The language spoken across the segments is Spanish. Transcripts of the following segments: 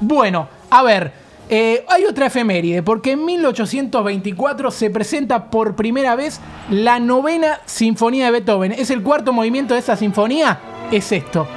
Bueno, a ver, eh, hay otra efeméride, porque en 1824 se presenta por primera vez la novena sinfonía de Beethoven. ¿Es el cuarto movimiento de esa sinfonía? Es esto.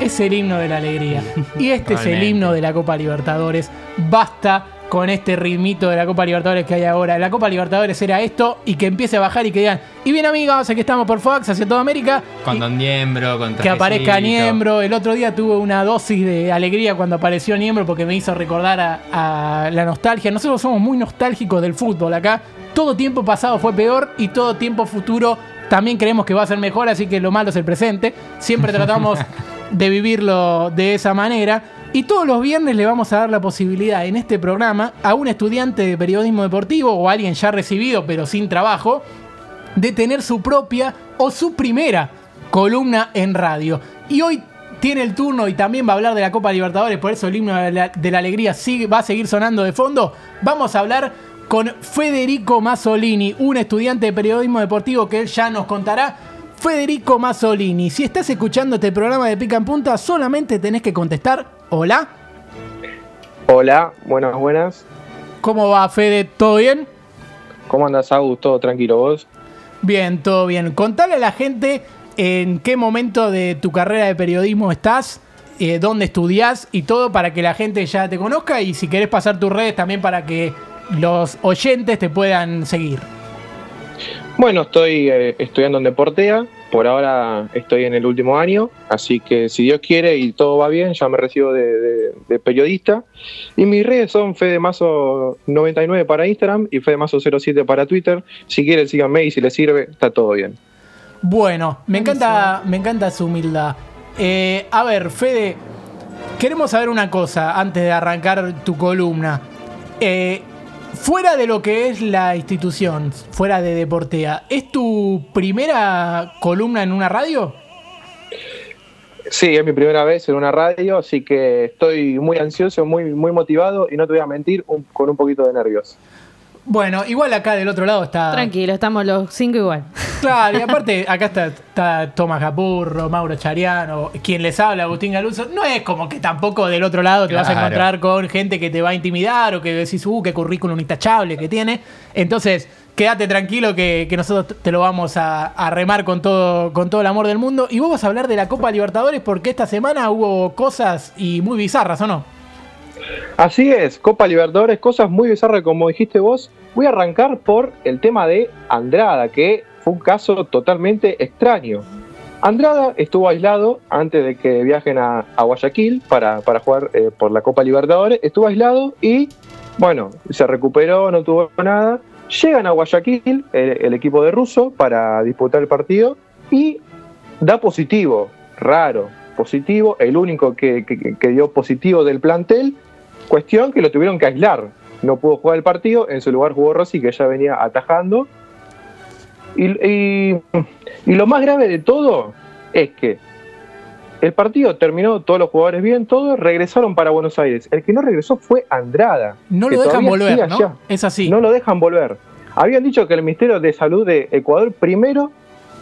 Es el himno de la alegría. Y este es el himno de la Copa Libertadores. Basta con este ritmito de la Copa Libertadores que hay ahora. La Copa Libertadores era esto y que empiece a bajar y que digan, y bien amigos, aquí estamos por Fox hacia toda América. Con Y- Don Niembro, con que aparezca. Niembro. El otro día tuve una dosis de alegría cuando apareció Niembro porque me hizo recordar a, a la nostalgia. Nosotros somos muy nostálgicos del fútbol acá. Todo tiempo pasado fue peor y todo tiempo futuro también creemos que va a ser mejor, así que lo malo es el presente. Siempre tratamos de vivirlo de esa manera. Y todos los viernes le vamos a dar la posibilidad en este programa a un estudiante de periodismo deportivo o alguien ya recibido pero sin trabajo de tener su propia o su primera columna en radio. Y hoy tiene el turno y también va a hablar de la Copa Libertadores, por eso el himno de la, de la alegría sigue, va a seguir sonando de fondo. Vamos a hablar con Federico Mazzolini, un estudiante de periodismo deportivo que él ya nos contará. Federico Mazzolini, si estás escuchando este programa de Pica en Punta, solamente tenés que contestar, hola, Hola, buenas, buenas. ¿cómo va Fede? ¿Todo bien? ¿Cómo andas, Agus? ¿Todo tranquilo vos? Bien, todo bien. Contale a la gente en qué momento de tu carrera de periodismo estás, eh, dónde estudias y todo para que la gente ya te conozca y si querés pasar tus redes también para que los oyentes te puedan seguir. Bueno, estoy eh, estudiando en Deportea. Por ahora estoy en el último año, así que si Dios quiere y todo va bien, ya me recibo de, de- de periodista. Y mis redes son Fedemazo99 para Instagram y Fedemazo07 para Twitter. Si quieren, síganme y si les sirve, está todo bien. Bueno, me encanta, me encanta su humildad. Eh, a ver, Fede, queremos saber una cosa antes de arrancar tu columna. Eh, fuera de lo que es la institución, fuera de Deportea, ¿es tu primera columna en una radio? Sí, es mi primera vez en una radio, así que estoy muy ansioso, muy, muy motivado y no te voy a mentir, un- con un poquito de nervios. Bueno, igual acá del otro lado está. Tranquilo, estamos los cinco igual. Claro, y aparte acá está, está Tomás Capurro, Mauro Chariano, quien les habla, Agustín Galuso. No es como que tampoco del otro lado te vas a encontrar con gente que te va a intimidar o que decís, uh, qué currículum intachable que tiene. Entonces, quédate tranquilo que, que nosotros te lo vamos a, a remar con todo, con todo el amor del mundo. Y vos vas a hablar de la Copa Libertadores porque esta semana hubo cosas y muy bizarras, ¿o no? Así es, Copa Libertadores, cosas muy bizarras como dijiste vos. Voy a arrancar por el tema de Andrada, que fue un caso totalmente extraño. Andrada estuvo aislado antes de que viajen a, Guayaquil para, para jugar eh, por la Copa Libertadores. Estuvo aislado y, bueno, se recuperó, no tuvo nada. Llegan a Guayaquil, el, el equipo de Russo, para disputar el partido y da positivo, raro, positivo, el único que- que dio positivo del plantel. Cuestión que lo tuvieron que aislar. No pudo jugar el partido, en su lugar jugó Rossi, que ya venía atajando. Y, y- y lo más grave de todo es que el partido terminó, todos los jugadores bien, todos regresaron para Buenos Aires. El que no regresó fue Andrada. No lo dejan volver, ¿no? allá. Es así. No lo dejan volver. Habían dicho que el Ministerio de Salud de Ecuador primero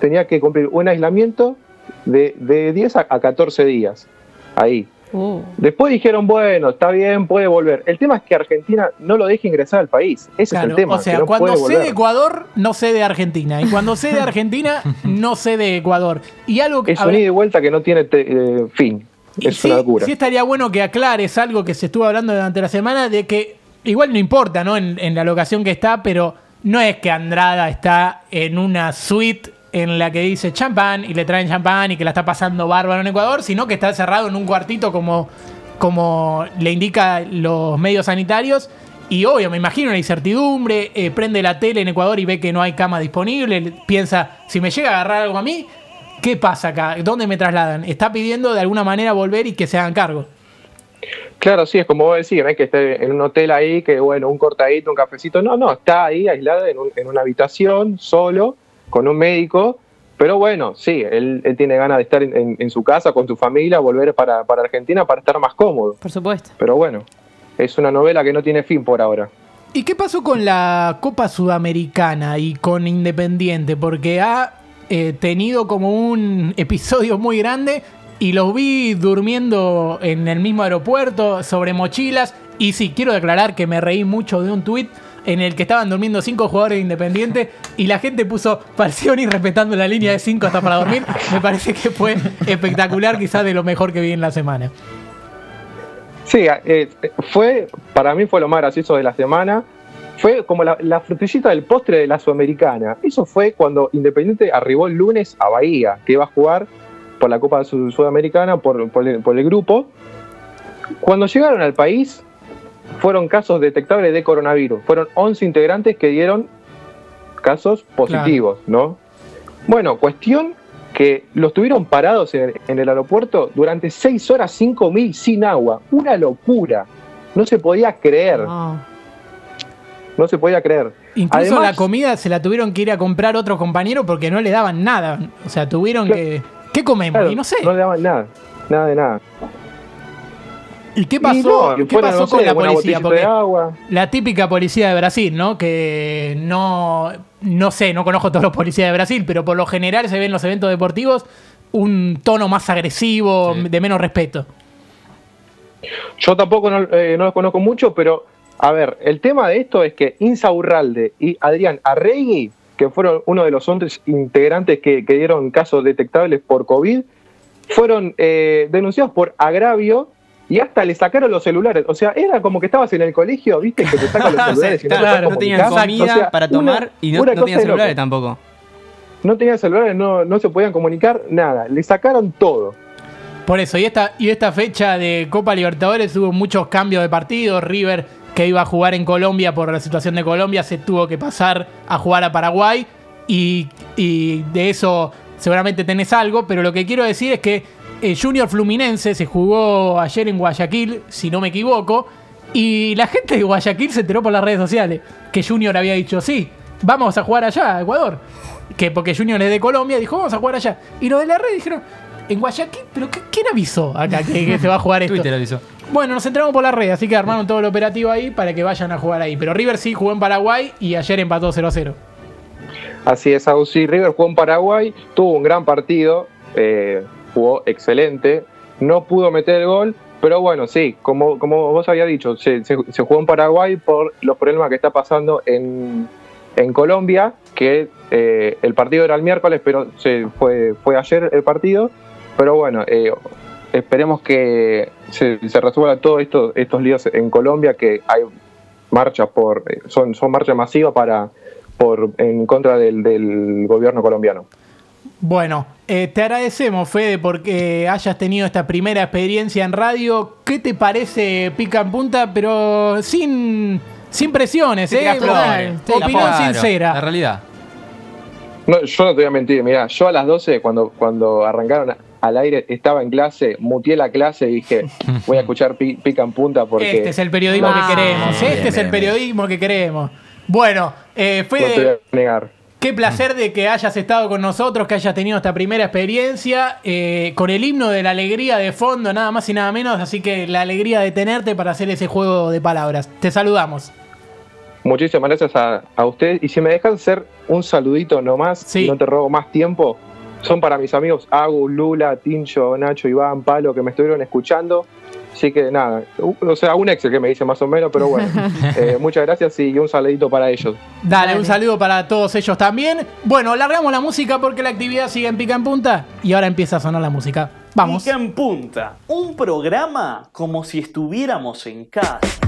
tenía que cumplir un aislamiento de, de 10 a, a 14 días. Ahí. Uh, Después dijeron, bueno, está bien, puede volver. El tema es que Argentina no lo deja ingresar al país. Ese es Claro, el tema. o sea, no cuando sé de. Ecuador, no sé de Argentina. Y cuando sé de Argentina, no sé de Ecuador. Y algo que. Es un ida y vuelta que no tiene te- eh, fin. Es sí, una locura. sí estaría bueno que aclares algo que se estuvo hablando durante la semana, de que igual no importa, ¿no? En, en la locación que está, pero no es que Andrada está en una suite en la que dice champán y le traen champán y que la está pasando bárbaro en Ecuador, sino que está cerrado en un cuartito como, como le indica los medios sanitarios. Y obvio, me imagino una incertidumbre, eh, prende la tele en Ecuador y ve que no hay cama disponible, piensa, si me llega a agarrar algo a mí, ¿qué pasa acá? ¿Dónde me trasladan? Está pidiendo de alguna manera volver y que se hagan cargo. Claro, sí, es como vos decís, es que esté en un hotel ahí, que bueno, un cortadito, un cafecito. No, no, está ahí aislada en una habitación, solo, con un médico. Pero bueno, sí, él, él tiene ganas de estar en, en- en su casa, con su familia, volver para, para Argentina para estar más cómodo. por supuesto. Pero bueno, es una novela que no tiene fin por ahora. ¿Y qué pasó con la Copa Sudamericana y con Independiente? Porque ha eh, tenido como un episodio muy grande y los vi durmiendo en el mismo aeropuerto sobre mochilas. Y sí, quiero declarar que me reí mucho de un tuit en el que estaban durmiendo cinco jugadores independientes y la gente puso y respetando la línea de cinco hasta para dormir. Me parece que fue espectacular, quizás de lo mejor que vi en la semana. Sí, eh, fue, para mí fue lo más gracioso de la semana. Fue como la, la frutillita del postre de la Sudamericana. Eso fue cuando Independiente arribó el lunes a Bahía, que iba a jugar por la Copa Sud- Sudamericana, por, por el, por el grupo. Cuando llegaron al país, fueron casos detectables de coronavirus. Fueron 11 integrantes que dieron casos positivos, ¿no? Bueno, cuestión que los tuvieron parados en el, en el aeropuerto durante 6 horas 5 mil sin agua. Una locura. No se podía creer. No. No se podía creer. Incluso Además- la comida se la tuvieron que ir a comprar otros compañeros porque no le daban nada. O sea, tuvieron Claro. que. ¿Qué comemos? Claro, y no sé. No le daban nada. Nada de nada. ¿Y qué Y pasó, no, ¿qué pasó no sé, con la policía? Porque agua. la típica policía de Brasil, ¿no? Que no, no sé, no conozco todos los policías de Brasil, pero por lo general se ve en los eventos deportivos un tono más agresivo, Sí. de menos respeto. Yo tampoco no, eh, no los conozco mucho, pero a ver, el tema de esto es que Insa Urralde y Adrián Arregui, que fueron uno de los 11 integrantes que, que dieron casos detectables por COVID, fueron eh, denunciados por agravio y hasta le sacaron los celulares. O sea, era como que estabas en el colegio, viste, que te sacan los celulares y no, claro, no tenían comida O sea, para una- tomar y no, no tenían loco. celulares tampoco. No tenían celulares, no, no se podían comunicar, nada. Le sacaron todo. Por eso, y esta, y esta fecha de Copa Libertadores hubo muchos cambios de partido. River, que iba a jugar en Colombia por la situación de Colombia, se tuvo que pasar a jugar a Paraguay. Y, y de eso seguramente tenés algo, pero lo que quiero decir es que el Junior Fluminense se jugó ayer en Guayaquil, si no me equivoco, y la gente de Guayaquil se enteró por las redes sociales que Junior había dicho, sí, vamos a jugar allá, a Ecuador. Que porque Junior es de Colombia, dijo, vamos a jugar allá. Y los de la red dijeron, en Guayaquil, pero qué- ¿quién avisó acá que, que se va a jugar esto? Twitter avisó. Bueno, nos entramos por la red, así que armaron todo el operativo ahí para que vayan a jugar ahí. Pero River sí jugó en Paraguay y ayer empató 0 a 0. Así es, Agusí. River jugó en Paraguay, tuvo un gran partido, eh, jugó excelente, no pudo meter el gol, pero bueno, sí, como, como vos habías dicho, se, jugó en Paraguay por los problemas que está pasando en, en Colombia, que eh, el partido era el miércoles, pero se fue, fue ayer el partido, pero bueno, eh, esperemos que se, se resuelvan todos estos, estos líos en Colombia, que hay marchas por, son, son marchas masivas para por en contra del, del gobierno colombiano. Bueno, eh, te agradecemos, Fede, porque hayas tenido esta primera experiencia en radio. ¿Qué te parece pica en punta? Pero sin, sin presiones, Sí, ¿eh? Opinión claro, sincera. La realidad. No, yo no te voy a mentir, mira, yo a las 12 cuando, cuando arrancaron al aire estaba en clase, muteé la clase y dije, voy a escuchar pi- pica en punta porque Este es el periodismo Ah. que queremos. Este Bien, es el bien, periodismo que queremos. Bueno, eh, no te voy Fede, a negar. Qué placer de que hayas estado con nosotros, que hayas tenido esta primera experiencia eh, con el himno de la alegría de fondo, nada más y nada menos. Así que la alegría de tenerte para hacer ese juego de palabras. Te saludamos. Muchísimas gracias a, a ustedes. Y si me dejan hacer un saludito nomás, Sí. no te robo más tiempo, son para mis amigos Agus, Lula, Tincho, Nacho, Iván, Palo, que me estuvieron escuchando. Así que nada, o sea, un Excel que me dice más o menos, pero bueno, eh, muchas gracias y un saludito para ellos. Dale, Dale. un saludo para todos ellos también. Bueno, largamos la música porque la actividad sigue en pica en punta y ahora empieza a sonar la música. Vamos. Pica en punta, un programa como si estuviéramos en casa.